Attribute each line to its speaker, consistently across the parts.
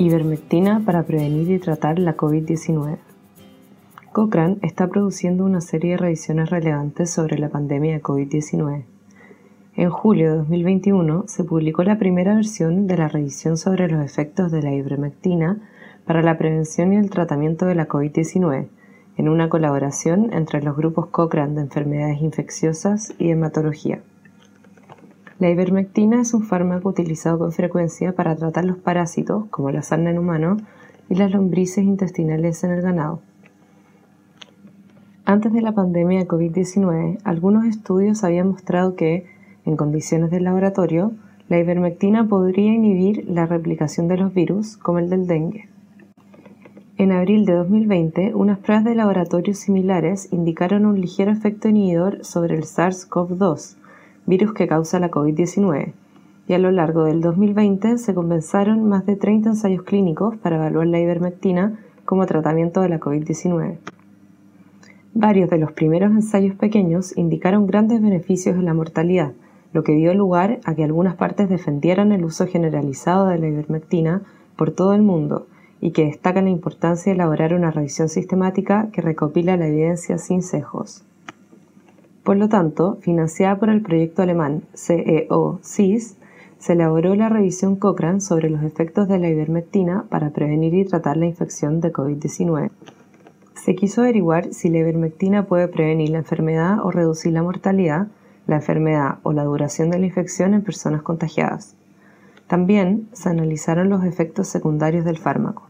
Speaker 1: Ivermectina para prevenir y tratar la COVID-19. Cochrane está produciendo una serie de revisiones relevantes sobre la pandemia de COVID-19. En julio de 2021 se publicó la primera versión de la revisión sobre los efectos de la ivermectina para la prevención y el tratamiento de la COVID-19, en una colaboración entre los grupos Cochrane de enfermedades infecciosas y hematología. La ivermectina es un fármaco utilizado con frecuencia para tratar los parásitos, como la sarna en humano, y las lombrices intestinales en el ganado. Antes de la pandemia de COVID-19, algunos estudios habían mostrado que, en condiciones de laboratorio, la ivermectina podría inhibir la replicación de los virus, como el del dengue. En abril de 2020, unas pruebas de laboratorio similares indicaron un ligero efecto inhibidor sobre el SARS-CoV-2, virus que causa la COVID-19, y a lo largo del 2020 se comenzaron más de 30 ensayos clínicos para evaluar la ivermectina como tratamiento de la COVID-19. Varios de los primeros ensayos pequeños indicaron grandes beneficios en la mortalidad, lo que dio lugar a que algunas partes defendieran el uso generalizado de la ivermectina por todo el mundo y que destacan la importancia de elaborar una revisión sistemática que recopila la evidencia sin sesgos. Por lo tanto, financiada por el proyecto alemán CEO-CIS, se elaboró la revisión Cochrane sobre los efectos de la ivermectina para prevenir y tratar la infección de COVID-19. Se quiso averiguar si la ivermectina puede prevenir la enfermedad o reducir la mortalidad, la enfermedad o la duración de la infección en personas contagiadas. También se analizaron los efectos secundarios del fármaco.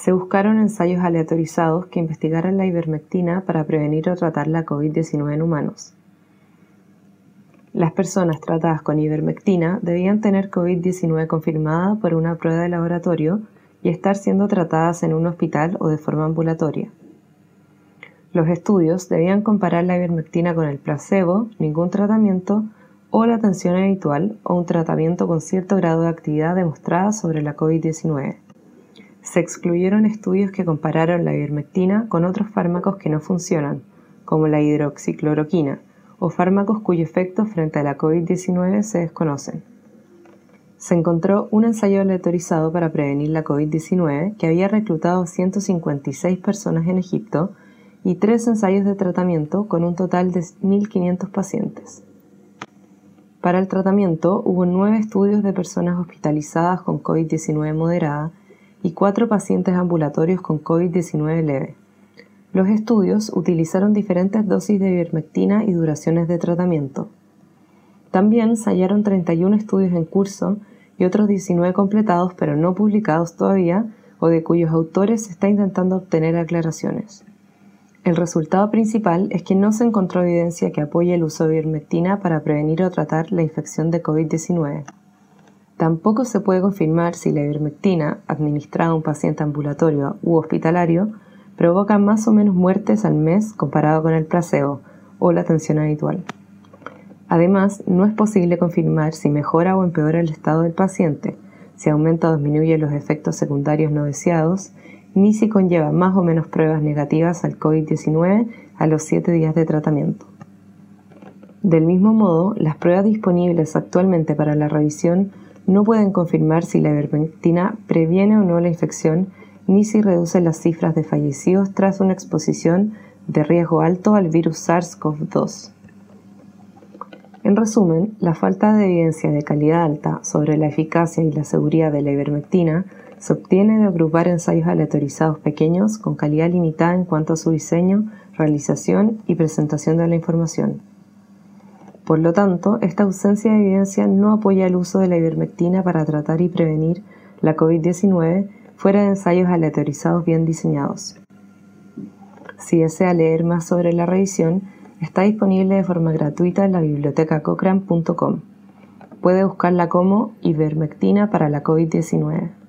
Speaker 1: Se buscaron ensayos aleatorizados que investigaran la ivermectina para prevenir o tratar la COVID-19 en humanos. Las personas tratadas con ivermectina debían tener COVID-19 confirmada por una prueba de laboratorio y estar siendo tratadas en un hospital o de forma ambulatoria. Los estudios debían comparar la ivermectina con el placebo, ningún tratamiento o la atención habitual o un tratamiento con cierto grado de actividad demostrada sobre la COVID-19 se excluyeron estudios que compararon la ivermectina con otros fármacos que no funcionan, como la hidroxicloroquina, o fármacos cuyo efecto frente a la COVID-19 se desconocen. Se encontró un ensayo aleatorizado para prevenir la COVID-19 que había reclutado 156 personas en Egipto y tres ensayos de tratamiento con un total de 1.500 pacientes. Para el tratamiento hubo nueve estudios de personas hospitalizadas con COVID-19 moderada y cuatro pacientes ambulatorios con COVID-19 leve. Los estudios utilizaron diferentes dosis de ivermectina y duraciones de tratamiento. También se hallaron 31 estudios en curso y otros 19 completados pero no publicados todavía o de cuyos autores se está intentando obtener aclaraciones. El resultado principal es que no se encontró evidencia que apoye el uso de ivermectina para prevenir o tratar la infección de COVID-19. Tampoco se puede confirmar si la ivermectina, administrada a un paciente ambulatorio u hospitalario, provoca más o menos muertes al mes comparado con el placebo o la atención habitual. Además, no es posible confirmar si mejora o empeora el estado del paciente, si aumenta o disminuye los efectos secundarios no deseados, ni si conlleva más o menos pruebas negativas al COVID-19 a los 7 días de tratamiento. Del mismo modo, las pruebas disponibles actualmente para la revisión no pueden confirmar si la ivermectina previene o no la infección ni si reduce las cifras de fallecidos tras una exposición de riesgo alto al virus SARS-CoV-2. En resumen, la falta de evidencia de calidad alta sobre la eficacia y la seguridad de la ivermectina se obtiene de agrupar ensayos aleatorizados pequeños con calidad limitada en cuanto a su diseño, realización y presentación de la información. Por lo tanto, esta ausencia de evidencia no apoya el uso de la ivermectina para tratar y prevenir la COVID-19 fuera de ensayos aleatorizados bien diseñados. Si desea leer más sobre la revisión, está disponible de forma gratuita en la biblioteca cochrane.com. Puede buscarla como ivermectina para la COVID-19.